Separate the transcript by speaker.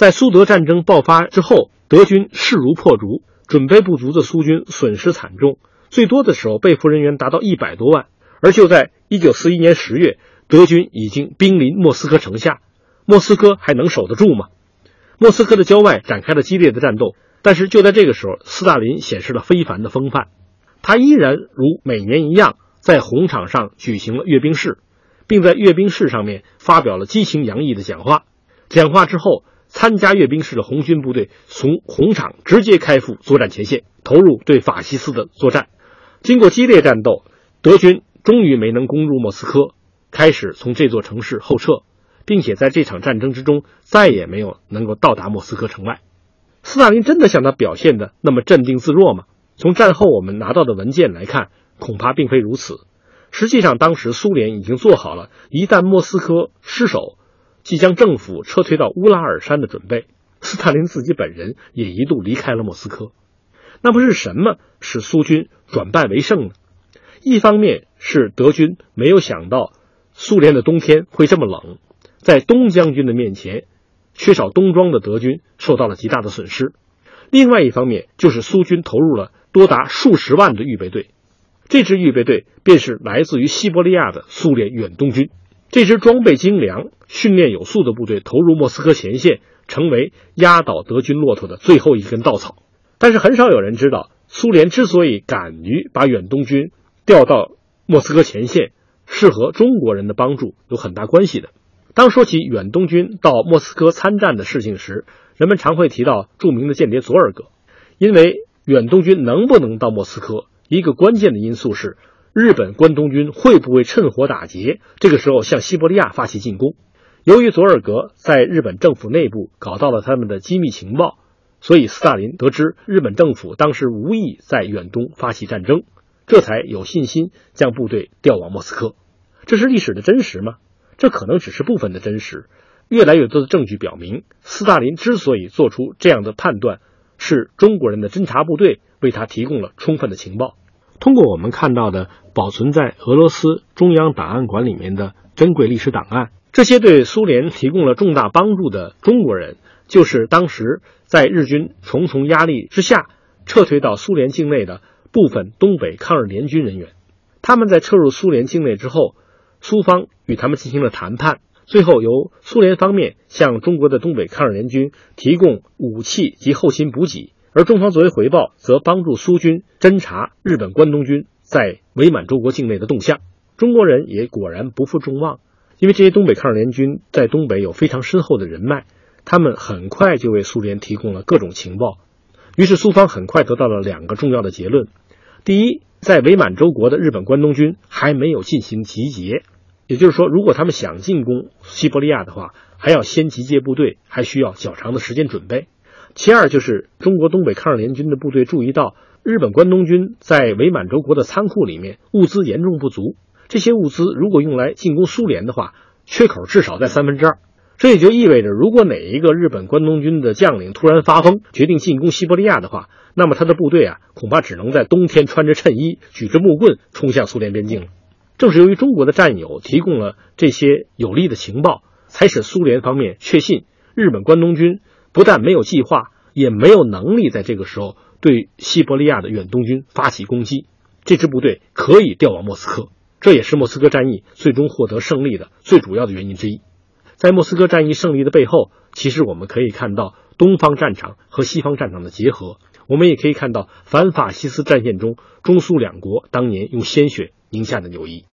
Speaker 1: 在苏德战争爆发之后，德军势如破竹，准备不足的苏军损失惨重，最多的时候被俘人员达到一百多万。而就在一九四一年十月，德军已经兵临莫斯科城下，莫斯科还能守得住吗？莫斯科的郊外展开了激烈的战斗，但是就在这个时候，斯大林显示了非凡的风范，他依然如每年一样在红场上举行了阅兵式，并在阅兵式上面发表了激情洋溢的讲话。讲话之后。参加阅兵式的红军部队从红场直接开赴作战前线，投入对法西斯的作战。经过激烈战斗，德军终于没能攻入莫斯科，开始从这座城市后撤，并且在这场战争之中再也没有能够到达莫斯科城外。斯大林真的像他表现的那么镇定自若吗？从战后我们拿到的文件来看，恐怕并非如此。实际上，当时苏联已经做好了一旦莫斯科失守。即将政府撤退到乌拉尔山的准备，斯大林自己本人也一度离开了莫斯科。那么是什么使苏军转败为胜呢？一方面是德军没有想到苏联的冬天会这么冷，在东将军的面前，缺少冬装的德军受到了极大的损失；另外一方面就是苏军投入了多达数十万的预备队，这支预备队便是来自于西伯利亚的苏联远东军。这支装备精良、训练有素的部队投入莫斯科前线，成为压倒德军骆驼的最后一根稻草。但是很少有人知道，苏联之所以敢于把远东军调到莫斯科前线，是和中国人的帮助有很大关系的。当说起远东军到莫斯科参战的事情时，人们常会提到著名的间谍佐尔格，因为远东军能不能到莫斯科，一个关键的因素是。日本关东军会不会趁火打劫？这个时候向西伯利亚发起进攻？由于佐尔格在日本政府内部搞到了他们的机密情报，所以斯大林得知日本政府当时无意在远东发起战争，这才有信心将部队调往莫斯科。这是历史的真实吗？这可能只是部分的真实。越来越多的证据表明，斯大林之所以做出这样的判断，是中国人的侦察部队为他提供了充分的情报。通过我们看到的保存在俄罗斯中央档案馆里面的珍贵历史档案，这些对苏联提供了重大帮助的中国人，就是当时在日军重重压力之下撤退到苏联境内的部分东北抗日联军人员。他们在撤入苏联境内之后，苏方与他们进行了谈判，最后由苏联方面向中国的东北抗日联军提供武器及后勤补给。而中方作为回报，则帮助苏军侦察日本关东军在伪满洲国境内的动向。中国人也果然不负众望，因为这些东北抗日联军在东北有非常深厚的人脉，他们很快就为苏联提供了各种情报。于是苏方很快得到了两个重要的结论：第一，在伪满洲国的日本关东军还没有进行集结，也就是说，如果他们想进攻西伯利亚的话，还要先集结部队，还需要较长的时间准备。其二就是中国东北抗日联军的部队注意到，日本关东军在伪满洲国的仓库里面物资严重不足，这些物资如果用来进攻苏联的话，缺口至少在三分之二。这也就意味着，如果哪一个日本关东军的将领突然发疯，决定进攻西伯利亚的话，那么他的部队啊，恐怕只能在冬天穿着衬衣，举着木棍冲向苏联边境了。正是由于中国的战友提供了这些有利的情报，才使苏联方面确信日本关东军。不但没有计划，也没有能力在这个时候对西伯利亚的远东军发起攻击。这支部队可以调往莫斯科，这也是莫斯科战役最终获得胜利的最主要的原因之一。在莫斯科战役胜利的背后，其实我们可以看到东方战场和西方战场的结合，我们也可以看到反法西斯战线中中苏两国当年用鲜血赢下的友谊。